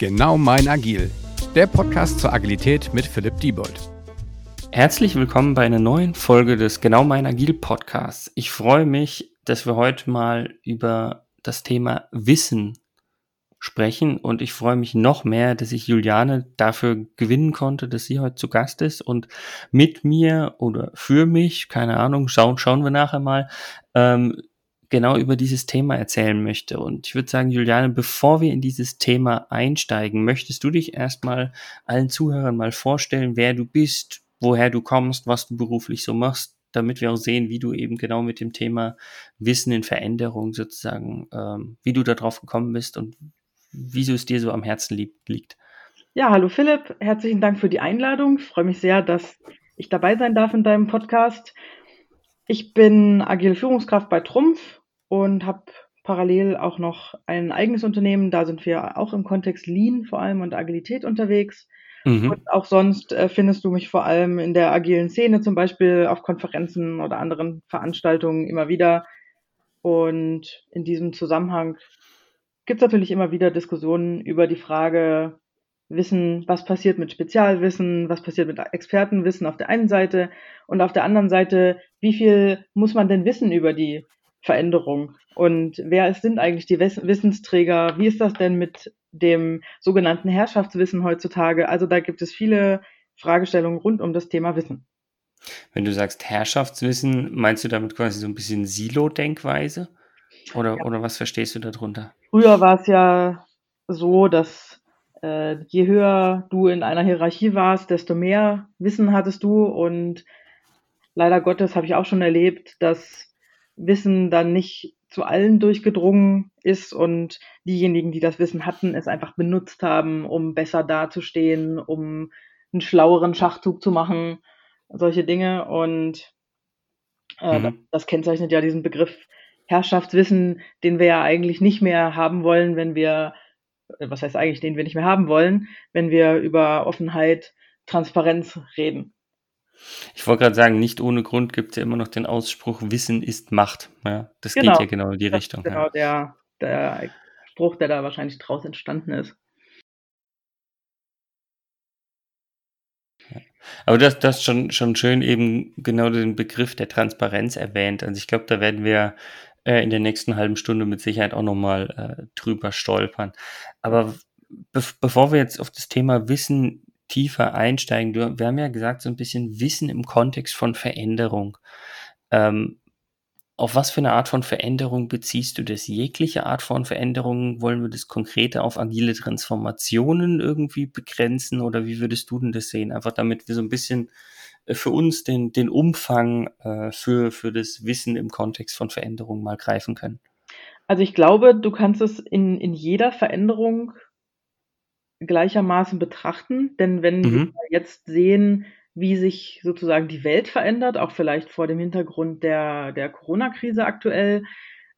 Genau mein Agil, der Podcast zur Agilität mit Philipp Diebold. Herzlich willkommen bei einer neuen Folge des Genau mein Agil Podcasts. Ich freue mich, dass wir heute mal über das Thema Wissen sprechen und ich freue mich noch mehr, dass ich Juliane dafür gewinnen konnte, dass sie heute zu Gast ist und mit mir oder für mich, keine Ahnung, schauen, schauen wir nachher mal, ähm, genau über dieses Thema erzählen möchte. Und ich würde sagen, Juliane, bevor wir in dieses Thema einsteigen, möchtest du dich erstmal allen Zuhörern mal vorstellen, wer du bist, woher du kommst, was du beruflich so machst, damit wir auch sehen, wie du eben genau mit dem Thema Wissen in Veränderung sozusagen, ähm, wie du darauf gekommen bist und wieso es dir so am Herzen liegt. Ja, hallo Philipp, herzlichen Dank für die Einladung. Ich freue mich sehr, dass ich dabei sein darf in deinem Podcast. Ich bin agile Führungskraft bei Trumpf, und habe parallel auch noch ein eigenes Unternehmen. Da sind wir auch im Kontext Lean vor allem und Agilität unterwegs. Mhm. Und auch sonst äh, findest du mich vor allem in der agilen Szene, zum Beispiel auf Konferenzen oder anderen Veranstaltungen immer wieder. Und in diesem Zusammenhang gibt es natürlich immer wieder Diskussionen über die Frage, Wissen, was passiert mit Spezialwissen, was passiert mit Expertenwissen auf der einen Seite und auf der anderen Seite, wie viel muss man denn wissen über die Veränderung. Und wer sind eigentlich die Wissensträger? Wie ist das denn mit dem sogenannten Herrschaftswissen heutzutage? Also da gibt es viele Fragestellungen rund um das Thema Wissen. Wenn du sagst Herrschaftswissen, meinst du damit quasi so ein bisschen Silo-Denkweise? Oder, ja. oder was verstehst du darunter? Früher war es ja so, dass äh, je höher du in einer Hierarchie warst, desto mehr Wissen hattest du. Und leider Gottes habe ich auch schon erlebt, dass Wissen dann nicht zu allen durchgedrungen ist und diejenigen, die das Wissen hatten, es einfach benutzt haben, um besser dazustehen, um einen schlaueren Schachzug zu machen, solche Dinge. Und äh, mhm. das, das kennzeichnet ja diesen Begriff Herrschaftswissen, den wir ja eigentlich nicht mehr haben wollen, wenn wir, äh, was heißt eigentlich, den wir nicht mehr haben wollen, wenn wir über Offenheit, Transparenz reden. Ich wollte gerade sagen, nicht ohne Grund gibt es ja immer noch den Ausspruch, Wissen ist Macht. Ja, das genau. geht ja genau in die das Richtung. genau ja. der, der Spruch, der da wahrscheinlich draus entstanden ist. Aber das, das schon, schon schön eben genau den Begriff der Transparenz erwähnt. Also ich glaube, da werden wir äh, in der nächsten halben Stunde mit Sicherheit auch nochmal äh, drüber stolpern. Aber be bevor wir jetzt auf das Thema Wissen tiefer einsteigen. Du, wir haben ja gesagt, so ein bisschen Wissen im Kontext von Veränderung. Ähm, auf was für eine Art von Veränderung beziehst du das? Jegliche Art von Veränderung? Wollen wir das konkreter auf agile Transformationen irgendwie begrenzen oder wie würdest du denn das sehen? Einfach damit wir so ein bisschen äh, für uns den, den Umfang äh, für, für das Wissen im Kontext von Veränderungen mal greifen können. Also ich glaube, du kannst es in, in jeder Veränderung gleichermaßen betrachten. Denn wenn mhm. wir jetzt sehen, wie sich sozusagen die Welt verändert, auch vielleicht vor dem Hintergrund der, der Corona-Krise aktuell,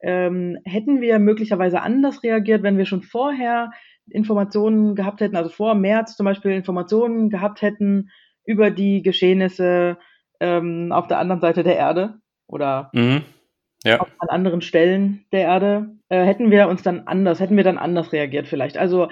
ähm, hätten wir möglicherweise anders reagiert, wenn wir schon vorher Informationen gehabt hätten, also vor März zum Beispiel Informationen gehabt hätten über die Geschehnisse ähm, auf der anderen Seite der Erde oder mhm. ja. an anderen Stellen der Erde, äh, hätten wir uns dann anders, hätten wir dann anders reagiert vielleicht. Also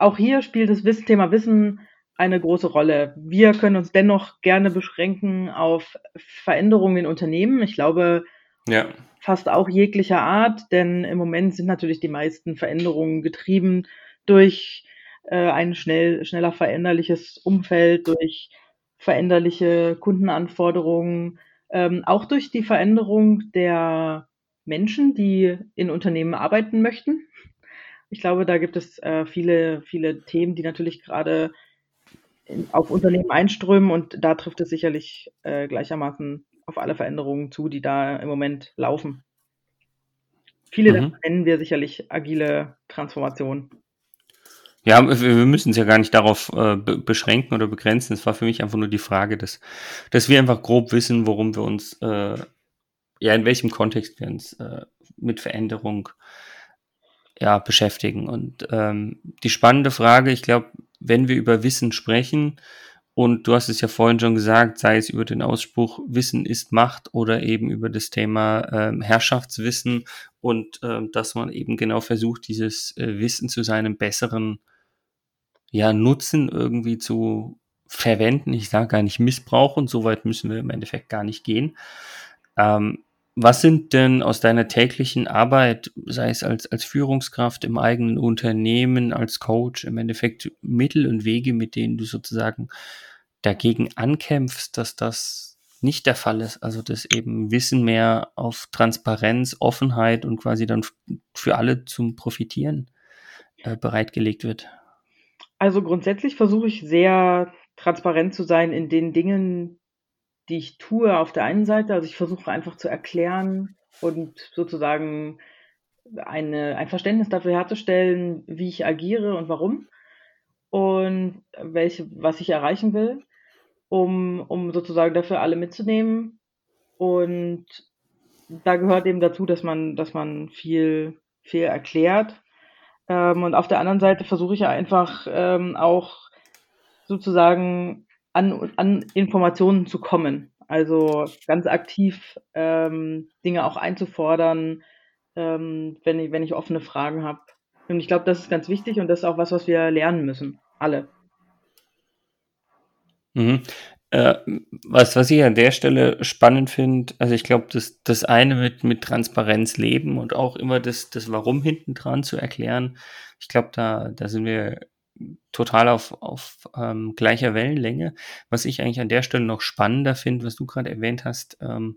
auch hier spielt das Wissen, Thema Wissen eine große Rolle. Wir können uns dennoch gerne beschränken auf Veränderungen in Unternehmen. Ich glaube, ja. fast auch jeglicher Art, denn im Moment sind natürlich die meisten Veränderungen getrieben durch äh, ein schnell, schneller veränderliches Umfeld, durch veränderliche Kundenanforderungen, ähm, auch durch die Veränderung der Menschen, die in Unternehmen arbeiten möchten. Ich glaube, da gibt es äh, viele, viele Themen, die natürlich gerade auf Unternehmen einströmen und da trifft es sicherlich äh, gleichermaßen auf alle Veränderungen zu, die da im Moment laufen. Viele mhm. davon nennen wir sicherlich agile Transformation. Ja, wir müssen es ja gar nicht darauf äh, beschränken oder begrenzen. Es war für mich einfach nur die Frage, dass, dass wir einfach grob wissen, worum wir uns, äh, ja, in welchem Kontext wir uns äh, mit Veränderung ja, beschäftigen. Und ähm, die spannende Frage, ich glaube, wenn wir über Wissen sprechen, und du hast es ja vorhin schon gesagt, sei es über den Ausspruch Wissen ist Macht oder eben über das Thema ähm, Herrschaftswissen und ähm, dass man eben genau versucht, dieses äh, Wissen zu seinem besseren ja, Nutzen irgendwie zu verwenden. Ich sage gar nicht missbrauchen, so weit müssen wir im Endeffekt gar nicht gehen. Ähm, was sind denn aus deiner täglichen Arbeit, sei es als, als Führungskraft im eigenen Unternehmen, als Coach, im Endeffekt Mittel und Wege, mit denen du sozusagen dagegen ankämpfst, dass das nicht der Fall ist? Also, dass eben Wissen mehr auf Transparenz, Offenheit und quasi dann für alle zum Profitieren äh, bereitgelegt wird? Also grundsätzlich versuche ich sehr transparent zu sein in den Dingen, die ich tue auf der einen Seite. Also ich versuche einfach zu erklären und sozusagen eine, ein Verständnis dafür herzustellen, wie ich agiere und warum und welche, was ich erreichen will, um, um sozusagen dafür alle mitzunehmen. Und da gehört eben dazu, dass man, dass man viel, viel erklärt. Ähm, und auf der anderen Seite versuche ich einfach ähm, auch sozusagen an, an Informationen zu kommen. Also ganz aktiv ähm, Dinge auch einzufordern, ähm, wenn, ich, wenn ich offene Fragen habe. Und ich glaube, das ist ganz wichtig und das ist auch was, was wir lernen müssen. Alle. Mhm. Äh, was, was ich an der Stelle spannend finde, also ich glaube, das, das eine mit, mit Transparenz leben und auch immer das, das Warum hinten dran zu erklären, ich glaube, da, da sind wir total auf, auf ähm, gleicher Wellenlänge. Was ich eigentlich an der Stelle noch spannender finde, was du gerade erwähnt hast, ähm,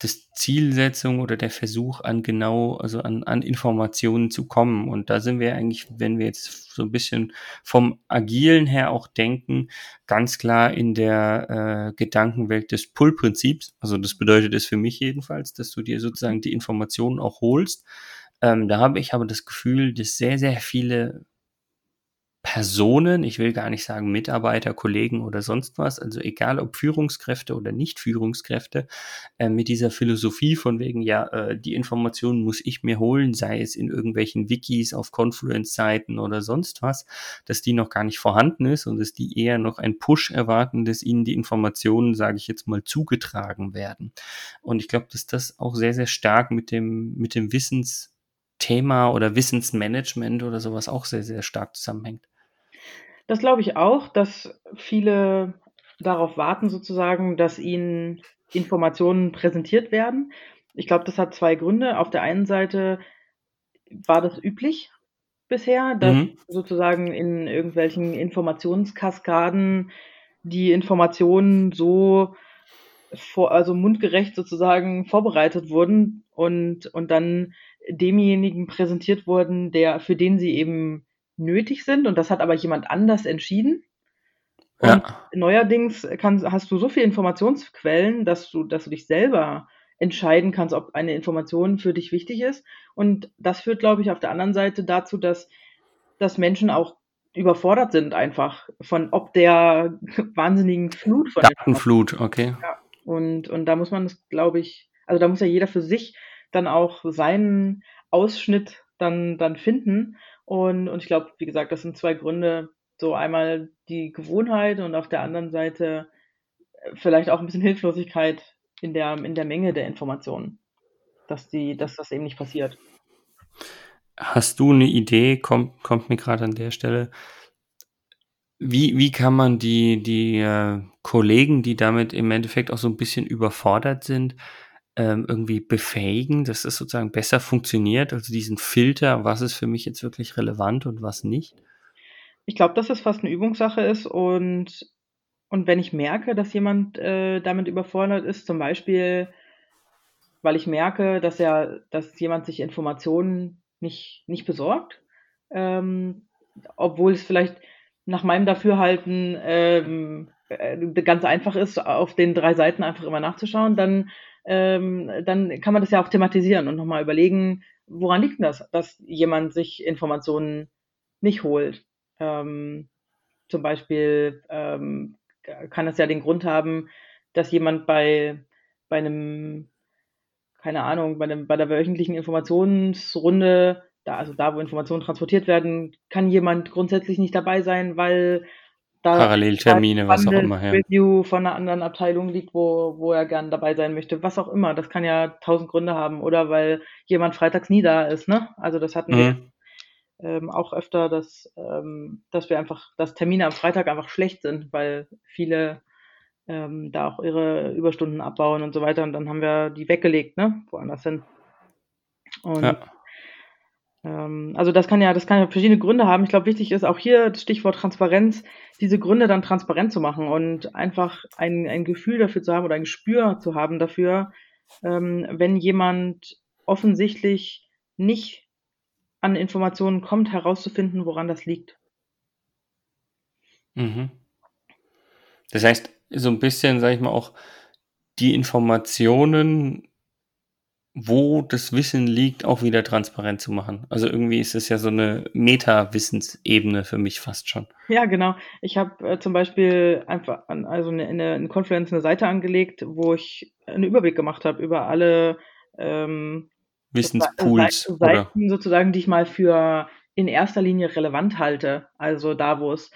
das Zielsetzung oder der Versuch an genau, also an, an Informationen zu kommen. Und da sind wir eigentlich, wenn wir jetzt so ein bisschen vom Agilen her auch denken, ganz klar in der äh, Gedankenwelt des Pull-Prinzips. Also das bedeutet es für mich jedenfalls, dass du dir sozusagen die Informationen auch holst. Ähm, da habe ich aber das Gefühl, dass sehr, sehr viele Personen, ich will gar nicht sagen Mitarbeiter, Kollegen oder sonst was, also egal ob Führungskräfte oder nicht Führungskräfte, äh, mit dieser Philosophie von wegen, ja, äh, die Informationen muss ich mir holen, sei es in irgendwelchen Wikis auf Confluence-Seiten oder sonst was, dass die noch gar nicht vorhanden ist und dass die eher noch ein Push erwarten, dass ihnen die Informationen, sage ich jetzt mal, zugetragen werden. Und ich glaube, dass das auch sehr, sehr stark mit dem, mit dem Wissens Thema oder Wissensmanagement oder sowas auch sehr, sehr stark zusammenhängt. Das glaube ich auch, dass viele darauf warten sozusagen, dass ihnen Informationen präsentiert werden. Ich glaube, das hat zwei Gründe. Auf der einen Seite war das üblich bisher, dass mhm. sozusagen in irgendwelchen Informationskaskaden die Informationen so vor, also mundgerecht sozusagen vorbereitet wurden und, und dann demjenigen präsentiert wurden, der, für den sie eben nötig sind und das hat aber jemand anders entschieden. Und ja. neuerdings kann, hast du so viele Informationsquellen, dass du, dass du dich selber entscheiden kannst, ob eine Information für dich wichtig ist. Und das führt, glaube ich, auf der anderen Seite dazu, dass, dass Menschen auch überfordert sind einfach von ob der wahnsinnigen Flut von Datenflut, okay. Ja. Und, und da muss man das, glaube ich, also da muss ja jeder für sich dann auch seinen Ausschnitt dann, dann finden. Und, und ich glaube, wie gesagt, das sind zwei Gründe. So einmal die Gewohnheit und auf der anderen Seite äh, vielleicht auch ein bisschen Hilflosigkeit in der, in der Menge der Informationen, dass, die, dass das eben nicht passiert. Hast du eine Idee, kommt, kommt mir gerade an der Stelle, wie, wie kann man die, die äh, Kollegen, die damit im Endeffekt auch so ein bisschen überfordert sind, ähm, irgendwie befähigen, dass es sozusagen besser funktioniert, also diesen Filter, was ist für mich jetzt wirklich relevant und was nicht? Ich glaube, dass es fast eine Übungssache ist und, und wenn ich merke, dass jemand äh, damit überfordert ist, zum Beispiel, weil ich merke, dass er, dass jemand sich Informationen nicht, nicht besorgt, ähm, obwohl es vielleicht nach meinem Dafürhalten ähm, äh, ganz einfach ist, auf den drei Seiten einfach immer nachzuschauen, dann ähm, dann kann man das ja auch thematisieren und nochmal überlegen, woran liegt das, dass jemand sich Informationen nicht holt. Ähm, zum Beispiel ähm, kann es ja den Grund haben, dass jemand bei, bei einem, keine Ahnung, bei, einem, bei der wöchentlichen Informationsrunde, da, also da, wo Informationen transportiert werden, kann jemand grundsätzlich nicht dabei sein, weil da Paralleltermine, was auch immer. Ja. Review von einer anderen Abteilung liegt, wo, wo er gern dabei sein möchte. Was auch immer. Das kann ja tausend Gründe haben. Oder weil jemand freitags nie da ist. Ne? Also das hatten mhm. wir. ähm, auch öfter, dass, ähm, dass wir einfach, dass Termine am Freitag einfach schlecht sind, weil viele ähm, da auch ihre Überstunden abbauen und so weiter. Und dann haben wir die weggelegt, ne? Woanders hin. Und ja. Ähm, also das kann ja, das kann ja verschiedene Gründe haben. Ich glaube, wichtig ist auch hier das Stichwort Transparenz, diese Gründe dann transparent zu machen und einfach ein, ein Gefühl dafür zu haben oder ein Gespür zu haben dafür, ähm, wenn jemand offensichtlich nicht an Informationen kommt, herauszufinden, woran das liegt. Mhm. Das heißt, so ein bisschen, sage ich mal, auch die Informationen, wo das Wissen liegt, auch wieder transparent zu machen. Also irgendwie ist es ja so eine Meta-Wissensebene für mich fast schon. Ja, genau. Ich habe äh, zum Beispiel einfach an, also eine, eine, eine Confluence eine Seite angelegt, wo ich einen Überblick gemacht habe über alle ähm, Wissenspools Seiten, Seiten sozusagen, die ich mal für in erster Linie relevant halte. Also da, wo es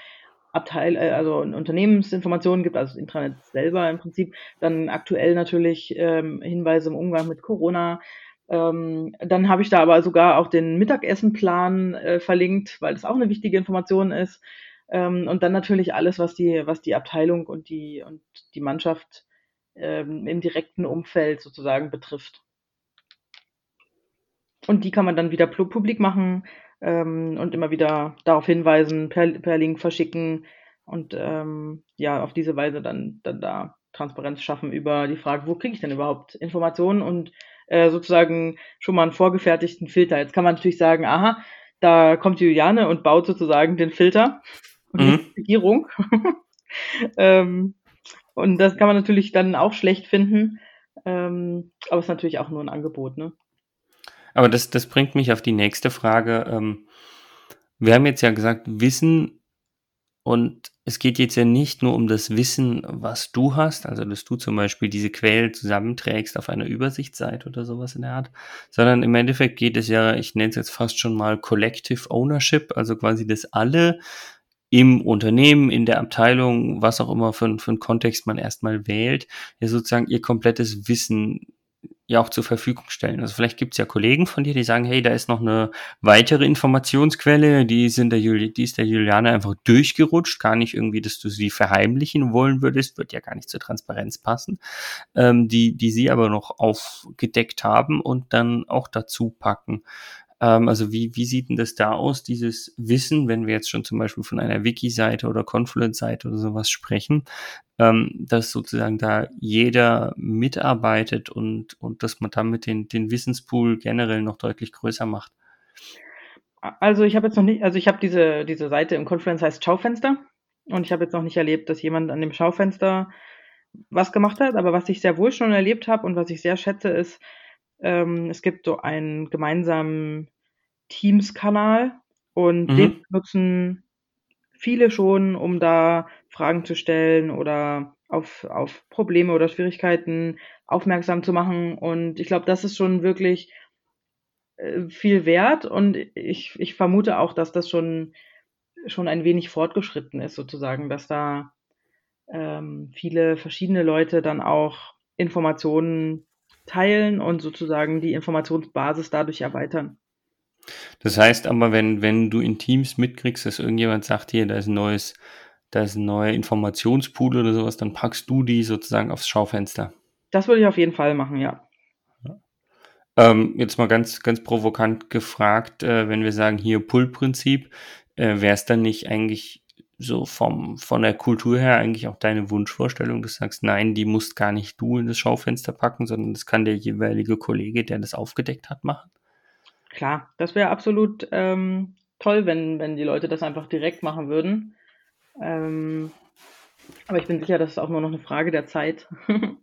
Abteil, äh, also Unternehmensinformationen gibt, also das Intranet selber im Prinzip, dann aktuell natürlich ähm, Hinweise im Umgang mit Corona. Ähm, dann habe ich da aber sogar auch den Mittagessenplan äh, verlinkt, weil das auch eine wichtige Information ist. Ähm, und dann natürlich alles, was die, was die Abteilung und die und die Mannschaft ähm, im direkten Umfeld sozusagen betrifft. Und die kann man dann wieder publik machen ähm, und immer wieder darauf hinweisen, per, per Link verschicken und ähm, ja, auf diese Weise dann, dann da Transparenz schaffen über die Frage, wo kriege ich denn überhaupt Informationen und äh, sozusagen schon mal einen vorgefertigten Filter. Jetzt kann man natürlich sagen, aha, da kommt Juliane und baut sozusagen den Filter und mhm. die Regierung. ähm, und das kann man natürlich dann auch schlecht finden. Ähm, aber es ist natürlich auch nur ein Angebot, ne? Aber das, das bringt mich auf die nächste Frage. Ähm, wir haben jetzt ja gesagt, Wissen und es geht jetzt ja nicht nur um das Wissen, was du hast, also dass du zum Beispiel diese Quellen zusammenträgst auf einer Übersichtsseite oder sowas in der Art, sondern im Endeffekt geht es ja, ich nenne es jetzt fast schon mal Collective Ownership, also quasi, dass alle im Unternehmen, in der Abteilung, was auch immer für, für einen Kontext man erstmal wählt, ja sozusagen ihr komplettes Wissen ja auch zur Verfügung stellen. Also vielleicht gibt es ja Kollegen von dir, die sagen, hey, da ist noch eine weitere Informationsquelle, die, sind der Juli die ist der Juliane einfach durchgerutscht, gar nicht irgendwie, dass du sie verheimlichen wollen würdest, wird ja gar nicht zur Transparenz passen, ähm, die, die sie aber noch aufgedeckt haben und dann auch dazu packen. Ähm, also wie, wie sieht denn das da aus, dieses Wissen, wenn wir jetzt schon zum Beispiel von einer Wiki-Seite oder Confluence-Seite oder sowas sprechen, ähm, dass sozusagen da jeder mitarbeitet und, und dass man damit den, den Wissenspool generell noch deutlich größer macht? Also ich habe jetzt noch nicht, also ich habe diese, diese Seite im Confluence heißt Schaufenster und ich habe jetzt noch nicht erlebt, dass jemand an dem Schaufenster was gemacht hat, aber was ich sehr wohl schon erlebt habe und was ich sehr schätze, ist, ähm, es gibt so einen gemeinsamen Teams-Kanal und mhm. den nutzen viele schon, um da Fragen zu stellen oder auf, auf Probleme oder Schwierigkeiten aufmerksam zu machen. Und ich glaube, das ist schon wirklich äh, viel wert und ich, ich vermute auch, dass das schon, schon ein wenig fortgeschritten ist, sozusagen, dass da ähm, viele verschiedene Leute dann auch Informationen teilen und sozusagen die Informationsbasis dadurch erweitern. Das heißt aber, wenn, wenn du in Teams mitkriegst, dass irgendjemand sagt, hier, da ist ein neues, da ist ein neuer Informationspool oder sowas, dann packst du die sozusagen aufs Schaufenster. Das würde ich auf jeden Fall machen, ja. Ähm, jetzt mal ganz, ganz provokant gefragt, äh, wenn wir sagen, hier Pull-Prinzip, äh, wäre es dann nicht eigentlich so vom, von der Kultur her eigentlich auch deine Wunschvorstellung, dass du sagst, nein, die musst gar nicht du in das Schaufenster packen, sondern das kann der jeweilige Kollege, der das aufgedeckt hat, machen? Klar, das wäre absolut ähm, toll, wenn, wenn die Leute das einfach direkt machen würden. Ähm, aber ich bin sicher, das ist auch nur noch eine Frage der Zeit.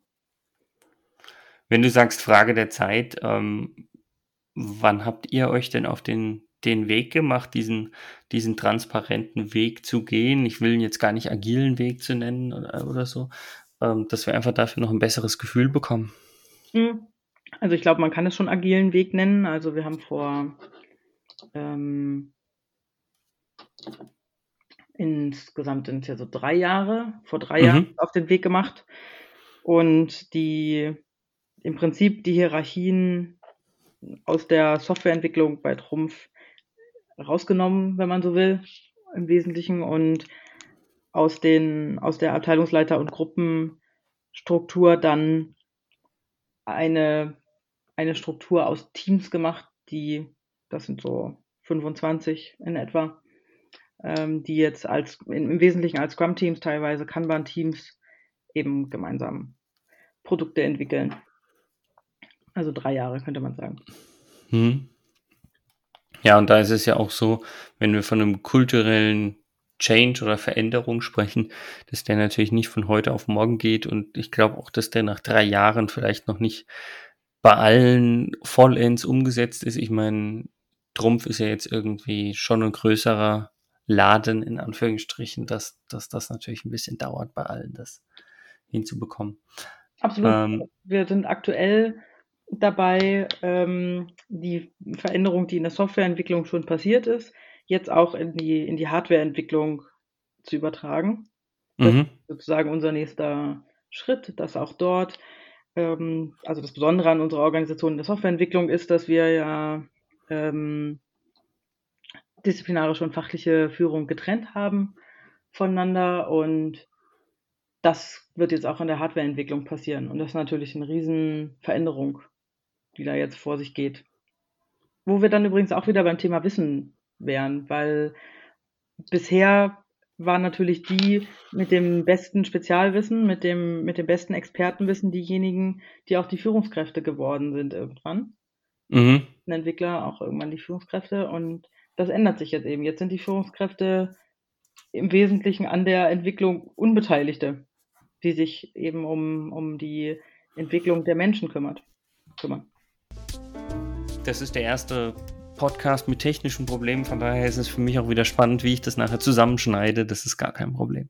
wenn du sagst Frage der Zeit, ähm, wann habt ihr euch denn auf den den Weg gemacht, diesen, diesen transparenten Weg zu gehen. Ich will ihn jetzt gar nicht agilen Weg zu nennen oder, oder so, ähm, dass wir einfach dafür noch ein besseres Gefühl bekommen. Hm. Also ich glaube, man kann es schon agilen Weg nennen. Also wir haben vor ähm, insgesamt sind es ja so drei Jahre, vor drei mhm. Jahren auf den Weg gemacht. Und die im Prinzip die Hierarchien aus der Softwareentwicklung bei Trumpf rausgenommen, wenn man so will, im Wesentlichen und aus den, aus der Abteilungsleiter- und Gruppenstruktur dann eine, eine Struktur aus Teams gemacht, die, das sind so 25 in etwa, ähm, die jetzt als, im Wesentlichen als Scrum-Teams, teilweise Kanban-Teams eben gemeinsam Produkte entwickeln. Also drei Jahre könnte man sagen. Hm. Ja, und da ist es ja auch so, wenn wir von einem kulturellen Change oder Veränderung sprechen, dass der natürlich nicht von heute auf morgen geht. Und ich glaube auch, dass der nach drei Jahren vielleicht noch nicht bei allen vollends umgesetzt ist. Ich meine, Trumpf ist ja jetzt irgendwie schon ein größerer Laden, in Anführungsstrichen, dass, dass das natürlich ein bisschen dauert bei allen, das hinzubekommen. Absolut. Ähm, Wir sind aktuell dabei, ähm, die Veränderung, die in der Softwareentwicklung schon passiert ist, jetzt auch in die, in die Hardwareentwicklung zu übertragen. Das mhm. ist sozusagen unser nächster Schritt, dass auch dort, ähm, also das Besondere an unserer Organisation in der Softwareentwicklung ist, dass wir ja ähm, disziplinarische und fachliche Führung getrennt haben voneinander und das wird jetzt auch in der Hardwareentwicklung passieren. Und das ist natürlich eine Riesenveränderung, die da jetzt vor sich geht. Wo wir dann übrigens auch wieder beim Thema Wissen wären, weil bisher waren natürlich die mit dem besten Spezialwissen, mit dem, mit dem besten Expertenwissen diejenigen, die auch die Führungskräfte geworden sind irgendwann. Mhm. Ein Entwickler auch irgendwann die Führungskräfte und das ändert sich jetzt eben. Jetzt sind die Führungskräfte im Wesentlichen an der Entwicklung Unbeteiligte, die sich eben um, um die Entwicklung der Menschen kümmert, kümmern. Das ist der erste Podcast mit technischen Problemen. Von daher ist es für mich auch wieder spannend, wie ich das nachher zusammenschneide. Das ist gar kein Problem.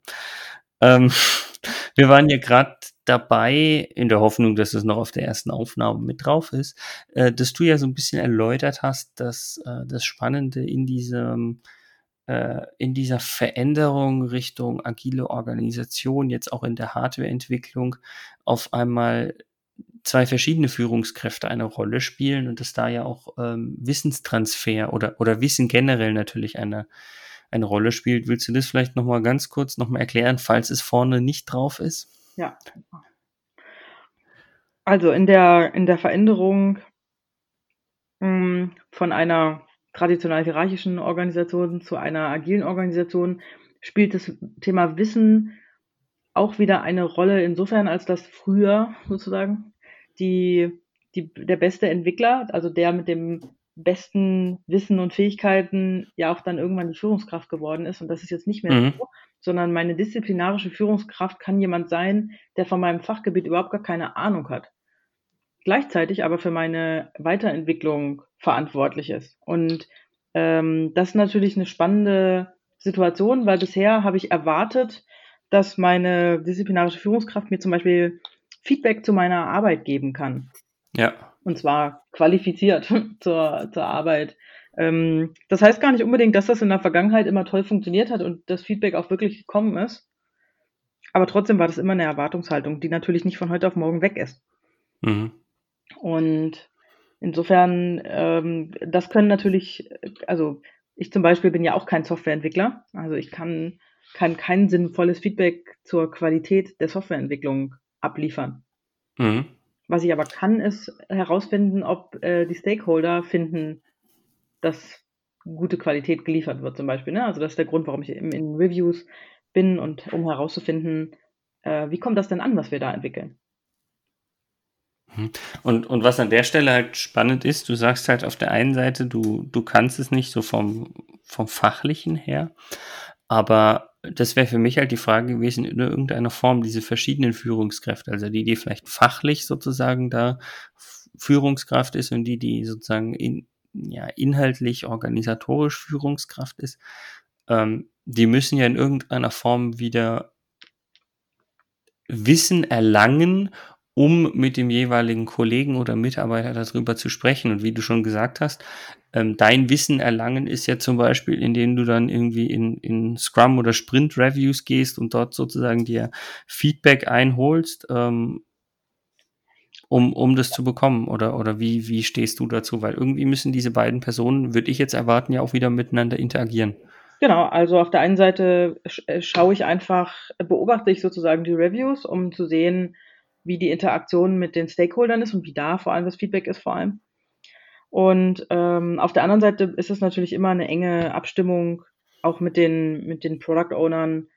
Ähm, wir waren ja gerade dabei, in der Hoffnung, dass es noch auf der ersten Aufnahme mit drauf ist, äh, dass du ja so ein bisschen erläutert hast, dass äh, das Spannende in diesem äh, in dieser Veränderung Richtung agile Organisation, jetzt auch in der Hardwareentwicklung, auf einmal zwei verschiedene Führungskräfte eine Rolle spielen und dass da ja auch ähm, Wissenstransfer oder, oder Wissen generell natürlich eine, eine Rolle spielt. Willst du das vielleicht nochmal ganz kurz nochmal erklären, falls es vorne nicht drauf ist? Ja. Also in der, in der Veränderung mh, hm, von einer traditionell hierarchischen Organisation zu einer agilen Organisation spielt das Thema Wissen auch wieder eine Rolle insofern, als das früher sozusagen die, die, der beste Entwickler, also der mit dem besten Wissen und Fähigkeiten ja auch dann irgendwann die Führungskraft geworden ist. Und das ist jetzt nicht mehr mhm. so, sondern meine disziplinarische Führungskraft kann jemand sein, der von meinem Fachgebiet überhaupt gar keine Ahnung hat. Gleichzeitig aber für meine Weiterentwicklung verantwortlich ist. Und ähm, das ist natürlich eine spannende Situation, weil bisher habe ich erwartet, dass meine disziplinarische Führungskraft mir zum Beispiel Feedback zu meiner Arbeit geben kann. Ja. Und zwar qualifiziert zur, zur Arbeit. Ähm, das heißt gar nicht unbedingt, dass das in der Vergangenheit immer toll funktioniert hat und das Feedback auch wirklich gekommen ist. Aber trotzdem war das immer eine Erwartungshaltung, die natürlich nicht von heute auf morgen weg ist. Mhm. Und insofern, ähm, das können natürlich, also ich zum Beispiel bin ja auch kein Softwareentwickler. Also ich kann kann kein sinnvolles Feedback zur Qualität der Softwareentwicklung abliefern. Mhm. Was ich aber kann, ist herausfinden, ob äh, die Stakeholder finden, dass gute Qualität geliefert wird, zum Beispiel. Ne? Also das ist der Grund, warum ich in, in Reviews bin und um herauszufinden, äh, wie kommt das denn an, was wir da entwickeln. Mhm. Und, und was an der Stelle halt spannend ist, du sagst halt auf der einen Seite, du, du kannst es nicht so vom, vom Fachlichen her, aber das wäre für mich halt die Frage gewesen, in irgendeiner Form diese verschiedenen Führungskräfte, also die, die vielleicht fachlich sozusagen da Führungskraft ist und die, die sozusagen in, ja, inhaltlich, organisatorisch Führungskraft ist, ähm, die müssen ja in irgendeiner Form wieder Wissen erlangen, um mit dem jeweiligen Kollegen oder Mitarbeiter darüber zu sprechen. Und wie du schon gesagt hast, ähm, dein Wissen erlangen ist ja zum Beispiel, indem du dann irgendwie in, in Scrum oder Sprint Reviews gehst und dort sozusagen dir Feedback einholst. Ähm, um, um das zu bekommen? Oder, oder wie, wie stehst du dazu? Weil irgendwie müssen diese beiden Personen, würde ich jetzt erwarten, ja auch wieder miteinander interagieren. Genau, also auf der einen Seite äh, schaue ich einfach, beobachte ich sozusagen die Reviews, um zu sehen, wie die Interaktion mit den Stakeholdern ist und wie da vor allem das Feedback ist vor allem. Und ähm, auf der anderen Seite ist es natürlich immer eine enge Abstimmung auch mit den, mit den Product Ownern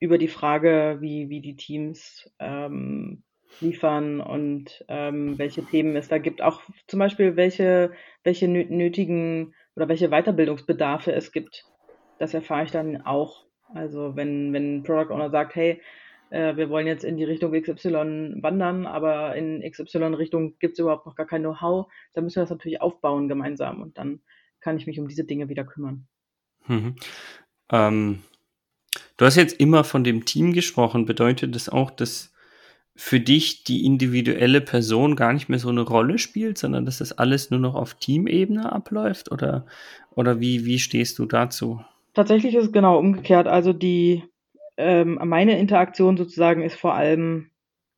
über die Frage, wie, wie die Teams ähm, liefern und ähm, welche Themen es da gibt. Auch zum Beispiel, welche, welche nötigen oder welche Weiterbildungsbedarfe es gibt. Das erfahre ich dann auch. Also wenn, wenn ein Product Owner sagt, hey, äh, wir wollen jetzt in die Richtung XY wandern, aber in XY-Richtung gibt es überhaupt noch gar kein Know-how, dann müssen wir das natürlich aufbauen gemeinsam und dann kann ich mich um diese Dinge wieder kümmern. Mhm. Ähm, du hast jetzt immer von dem Team gesprochen. Bedeutet das auch, dass für dich die individuelle Person gar nicht mehr so eine Rolle spielt, sondern dass das alles nur noch auf Teamebene abläuft? Oder, oder wie, wie stehst du dazu? Tatsächlich ist es genau umgekehrt. Also die ähm, meine Interaktion sozusagen ist vor allem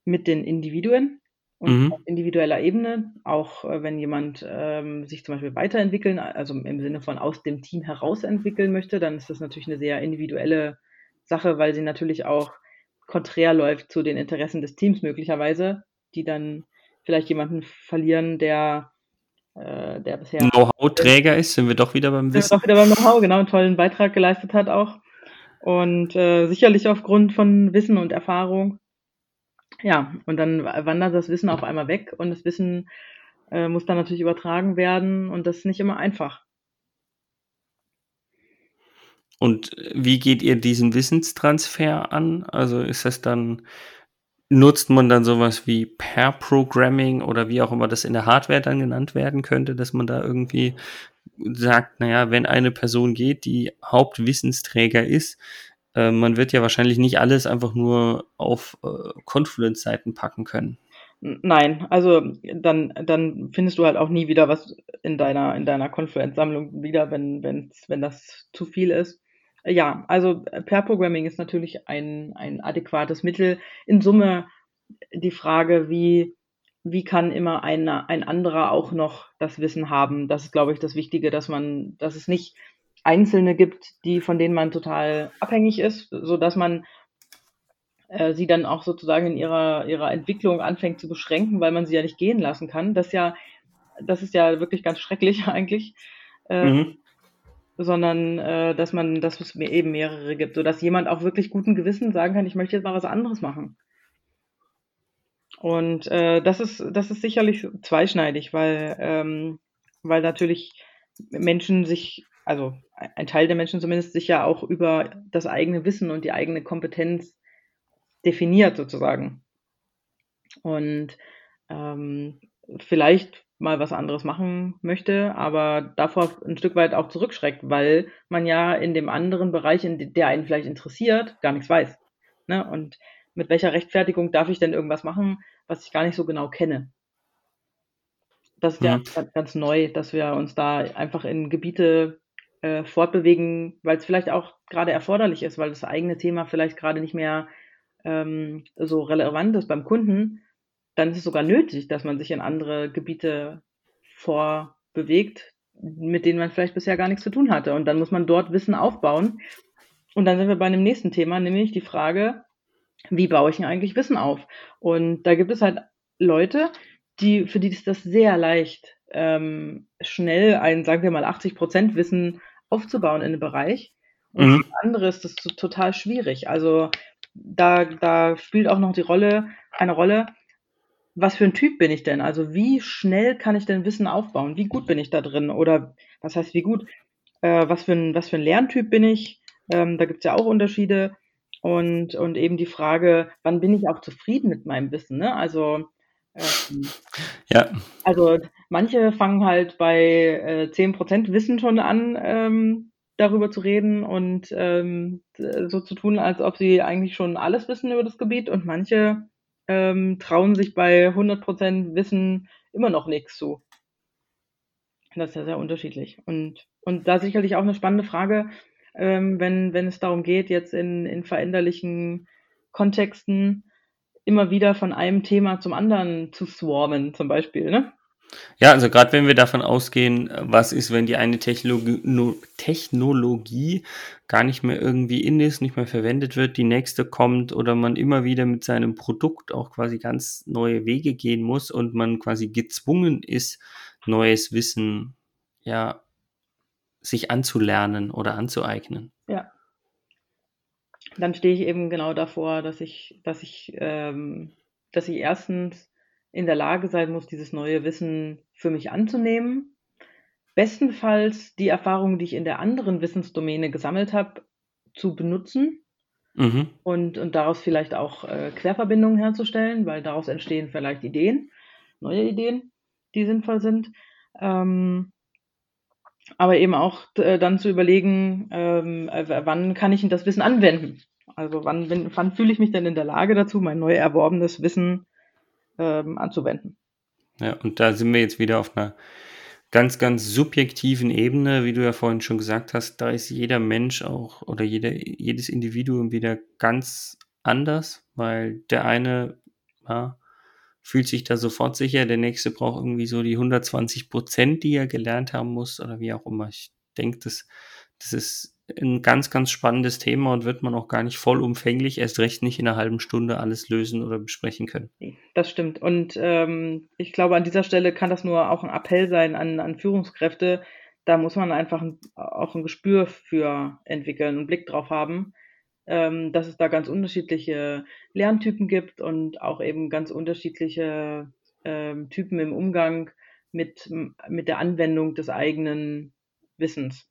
mit den Individuen und mhm. auf individueller Ebene, auch äh, wenn jemand ähm, sich zum Beispiel weiterentwickeln, also im Sinne von aus dem Team heraus entwickeln möchte, dann ist das natürlich eine sehr individuelle Sache, weil sie natürlich auch konträr läuft zu den Interessen des Teams möglicherweise, die dann vielleicht jemanden verlieren, der, äh, der bisher Know-how-Träger ist, sind wir doch wieder beim Wissen. Sind wir doch wieder beim Know-how, genau, einen tollen Beitrag geleistet hat auch. Und äh, sicherlich aufgrund von Wissen und Erfahrung. Ja, und dann wandert das Wissen auf einmal weg und das Wissen äh, muss dann natürlich übertragen werden und das ist nicht immer einfach. Und wie geht ihr diesen Wissenstransfer an? Also ist das dann, nutzt man dann sowas wie Pair Programming oder wie auch immer das in der Hardware dann genannt werden könnte, dass man da irgendwie sagt, naja, wenn eine Person geht, die Hauptwissensträger ist, äh, man wird ja wahrscheinlich nicht alles einfach nur auf äh, Confluence-Seiten packen können. Nein, also dann, dann findest du halt auch nie wieder was in deiner, in deiner Confluence-Sammlung wieder, wenn, wenn das zu viel ist. Ja, also Pair Programming ist natürlich ein, ein adäquates Mittel. In Summe die Frage, wie, wie kann immer ein, ein anderer auch noch das Wissen haben? Das ist, glaube ich, das Wichtige, dass man, dass es nicht Einzelne gibt, die, von denen man total abhängig ist, so dass man äh, sie dann auch sozusagen in ihrer, ihrer Entwicklung anfängt zu beschränken, weil man sie ja nicht gehen lassen kann. Das ja, das ist ja wirklich ganz schrecklich eigentlich. Äh, mhm sondern äh, dass man, dass es mir eben mehrere gibt, sodass jemand auch wirklich guten Gewissen sagen kann, ich möchte jetzt mal was anderes machen. Und äh, das ist, das ist sicherlich zweischneidig, weil, ähm, weil natürlich Menschen sich, also ein Teil der Menschen zumindest sich ja auch über das eigene Wissen und die eigene Kompetenz definiert sozusagen. Und ähm, vielleicht mal was anderes machen möchte, aber davor ein Stück weit auch zurückschreckt, weil man ja in dem anderen Bereich, in der einen vielleicht interessiert, gar nichts weiß. Ne? Und mit welcher Rechtfertigung darf ich denn irgendwas machen, was ich gar nicht so genau kenne? Das ist ja, ja mhm. ganz neu, dass wir uns da einfach in Gebiete äh, fortbewegen, weil es vielleicht auch gerade erforderlich ist, weil das eigene Thema vielleicht gerade nicht mehr ähm, so relevant ist beim Kunden dann ist es sogar nötig, dass man sich in andere Gebiete vorbewegt, mit denen man vielleicht bisher gar nichts zu tun hatte. Und dann muss man dort Wissen aufbauen. Und dann sind wir bei einem nächsten Thema, nämlich die Frage, wie baue ich denn eigentlich Wissen auf? Und da gibt es halt Leute, die, für die ist das sehr leicht, ähm, schnell ein, sagen wir mal, 80 Prozent Wissen aufzubauen in einem Bereich. Und mhm. für andere ist das total schwierig. Also da, da spielt auch noch die Rolle, eine Rolle, was für ein Typ bin ich denn? Also wie schnell kann ich denn Wissen aufbauen? Wie gut bin ich da drin? Oder was heißt wie gut? Äh, was, für ein, was für ein Lerntyp bin ich? Ähm, da gibt es ja auch Unterschiede. Und, und eben die Frage, wann bin ich auch zufrieden mit meinem Wissen? Ne? Also, ähm, ja. also manche fangen halt bei äh, 10% Wissen schon an, ähm, darüber zu reden und ähm, so zu tun, als ob sie eigentlich schon alles wissen über das Gebiet. Und manche ähm, trauen sich bei 100% Wissen immer noch nichts zu. Das ist ja sehr unterschiedlich. Und, und da sicherlich auch eine spannende Frage, ähm, wenn, wenn es darum geht, jetzt in, in veränderlichen Kontexten immer wieder von einem Thema zum anderen zu swarmen, zum Beispiel, ne? Ja, also gerade wenn wir davon ausgehen, was ist, wenn die eine Technologie, Technologie gar nicht mehr irgendwie in ist, nicht mehr verwendet wird, die nächste kommt oder man immer wieder mit seinem Produkt auch quasi ganz neue Wege gehen muss und man quasi gezwungen ist, neues Wissen ja sich anzulernen oder anzueignen. Ja. Dann stehe ich eben genau davor, dass ich, dass ich, ähm, dass ich erstens in der Lage sein muss, dieses neue Wissen für mich anzunehmen. Bestenfalls die Erfahrungen, die ich in der anderen Wissensdomäne gesammelt habe, zu benutzen mhm. und, und daraus vielleicht auch äh, Querverbindungen herzustellen, weil daraus entstehen vielleicht Ideen, neue Ideen, die sinnvoll sind. Ähm, aber eben auch äh, dann zu überlegen, ähm, äh, wann kann ich das Wissen anwenden? Also wann, wenn, wann fühle ich mich denn in der Lage dazu, mein neu erworbenes Wissen ähm, anzuwenden. Ja, und da sind wir jetzt wieder auf einer ganz, ganz subjektiven Ebene, wie du ja vorhin schon gesagt hast, da ist jeder Mensch auch oder jeder, jedes Individuum wieder ganz anders, weil der eine ja, fühlt sich da sofort sicher, der nächste braucht irgendwie so die 120 Prozent, die er gelernt haben muss oder wie auch immer. Ich denke, das, das ist ein ganz, ganz spannendes Thema und wird man auch gar nicht vollumfänglich, erst recht nicht in einer halben Stunde alles lösen oder besprechen können. Das stimmt. Und ähm, ich glaube, an dieser Stelle kann das nur auch ein Appell sein an, an Führungskräfte. Da muss man einfach ein, auch ein Gespür für entwickeln, einen Blick drauf haben, ähm, dass es da ganz unterschiedliche Lerntypen gibt und auch eben ganz unterschiedliche ähm, Typen im Umgang mit, mit der Anwendung des eigenen Wissens.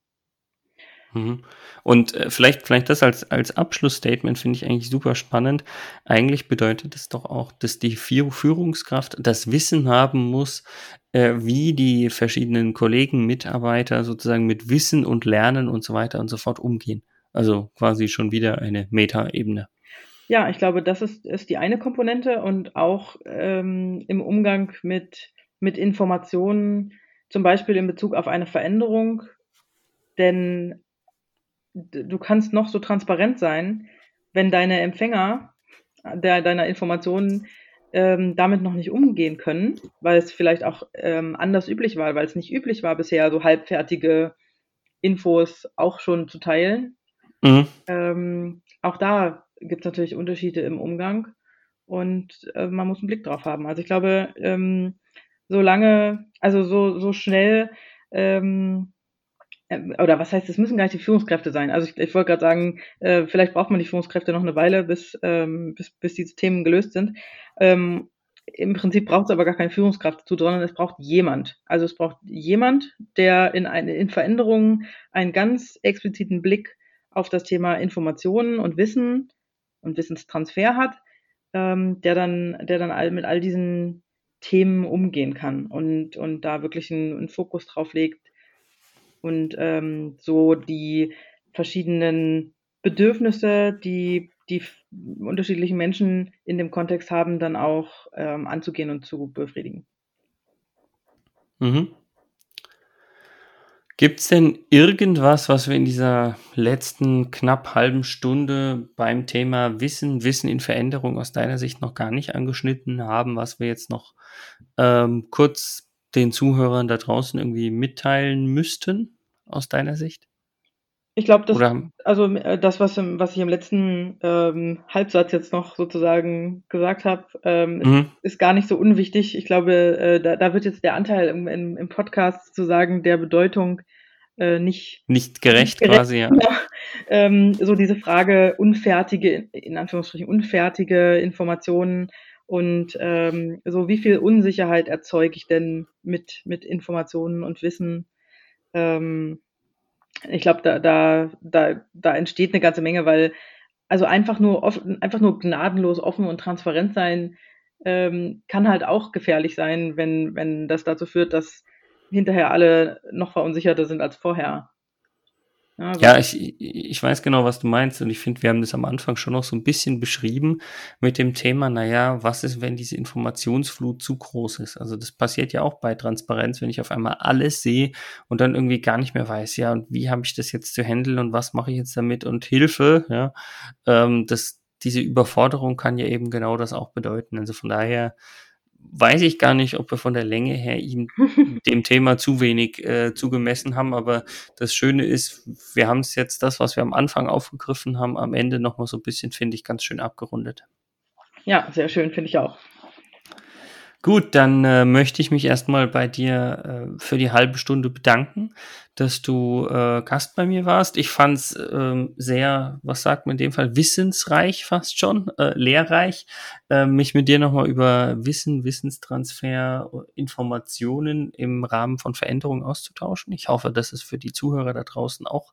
Mhm. Und äh, vielleicht, vielleicht das als, als Abschlussstatement finde ich eigentlich super spannend. Eigentlich bedeutet es doch auch, dass die Führungskraft das Wissen haben muss, äh, wie die verschiedenen Kollegen, Mitarbeiter sozusagen mit Wissen und Lernen und so weiter und so fort umgehen. Also quasi schon wieder eine Meta-Ebene. Ja, ich glaube, das ist, ist die eine Komponente und auch ähm, im Umgang mit, mit Informationen, zum Beispiel in Bezug auf eine Veränderung. Denn du kannst noch so transparent sein, wenn deine Empfänger der, deiner Informationen ähm, damit noch nicht umgehen können, weil es vielleicht auch ähm, anders üblich war, weil es nicht üblich war bisher, so halbfertige Infos auch schon zu teilen. Mhm. Ähm, auch da gibt es natürlich Unterschiede im Umgang und äh, man muss einen Blick drauf haben. Also ich glaube, ähm, so lange, also so, so schnell ähm, ähm, oder was heißt, es müssen gar nicht die Führungskräfte sein. Also ich, ich wollte gerade sagen, äh, vielleicht braucht man die Führungskräfte noch eine Weile, bis, ähm, bis, bis diese Themen gelöst sind. Ähm, Im Prinzip braucht es aber gar keine Führungskraft dazu, sondern es braucht jemand. Also es braucht jemand, der in, eine, in Veränderungen einen ganz expliziten Blick auf das Thema Informationen und Wissen und Wissenstransfer hat, ähm, der dann, der dann all, mit all diesen Themen umgehen kann und, und da wirklich einen, einen Fokus drauf legt, und ähm, so die verschiedenen Bedürfnisse, die die unterschiedlichen Menschen in dem Kontext haben, dann auch ähm, anzugehen und zu befriedigen. Mhm. Gibt es denn irgendwas, was wir in dieser letzten knapp halben Stunde beim Thema Wissen, Wissen in Veränderung aus deiner Sicht noch gar nicht angeschnitten haben, was wir jetzt noch ähm, kurz den Zuhörern da draußen irgendwie mitteilen müssten? aus deiner Sicht? Ich glaube, das, also äh, das, was, was ich im letzten ähm, Halbsatz jetzt noch sozusagen gesagt habe, ähm, mhm. ist, ist, gar nicht so unwichtig. Ich glaube, äh, da, da wird jetzt der Anteil im, im, im Podcast zu sagen der Bedeutung äh, nicht, nicht gerecht, nicht gerecht quasi, ja. Genau. Ähm, so diese Frage unfertige, in Anführungsstrichen unfertige Informationen und ähm, so wie viel Unsicherheit erzeuge ich denn mit, mit Informationen und Wissen ähm, ich glaube, da, da, da, da entsteht eine ganze Menge, weil also einfach nur offen, einfach nur gnadenlos offen und transparent sein ähm, kann halt auch gefährlich sein, wenn, wenn das dazu führt, dass hinterher alle noch verunsicherter sind als vorher. Ja, ja, ich, ich weiß genau, was du meinst und ich finde, wir haben das am Anfang schon noch so ein bisschen beschrieben mit dem Thema, naja, was ist, wenn diese Informationsflut zu groß ist? Also das passiert ja auch bei Transparenz, wenn ich auf einmal alles sehe und dann irgendwie gar nicht mehr weiß, ja, und wie habe ich das jetzt zu handeln und was mache ich jetzt damit und Hilfe, ja, ähm, das, diese Überforderung kann ja eben genau das auch bedeuten. Also von daher weiß ich gar nicht, ob wir von der Länge her ihm dem Thema zu wenig äh, zugemessen haben. Aber das Schöne ist, wir haben es jetzt das, was wir am Anfang aufgegriffen haben, am Ende nochmal so ein bisschen, finde ich, ganz schön abgerundet. Ja, sehr schön, finde ich auch. Gut, dann äh, möchte ich mich erstmal bei dir äh, für die halbe Stunde bedanken, dass du äh, Gast bei mir warst. Ich fand es äh, sehr, was sagt man in dem Fall, wissensreich fast schon, äh, lehrreich, äh, mich mit dir nochmal über Wissen, Wissenstransfer, Informationen im Rahmen von Veränderungen auszutauschen. Ich hoffe, dass es für die Zuhörer da draußen auch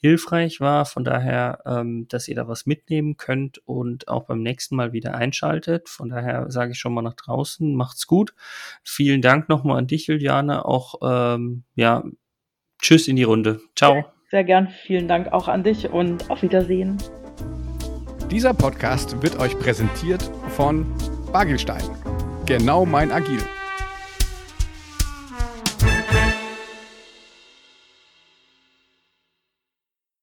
hilfreich war. Von daher, ähm, dass ihr da was mitnehmen könnt und auch beim nächsten Mal wieder einschaltet. Von daher sage ich schon mal nach draußen, macht's gut. Vielen Dank nochmal an dich, Juliane. Auch ähm, ja, tschüss in die Runde. Ciao. Sehr, sehr gern. Vielen Dank auch an dich und auf Wiedersehen. Dieser Podcast wird euch präsentiert von Bagelstein. Genau mein Agil.